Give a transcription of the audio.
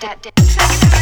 that, that, that.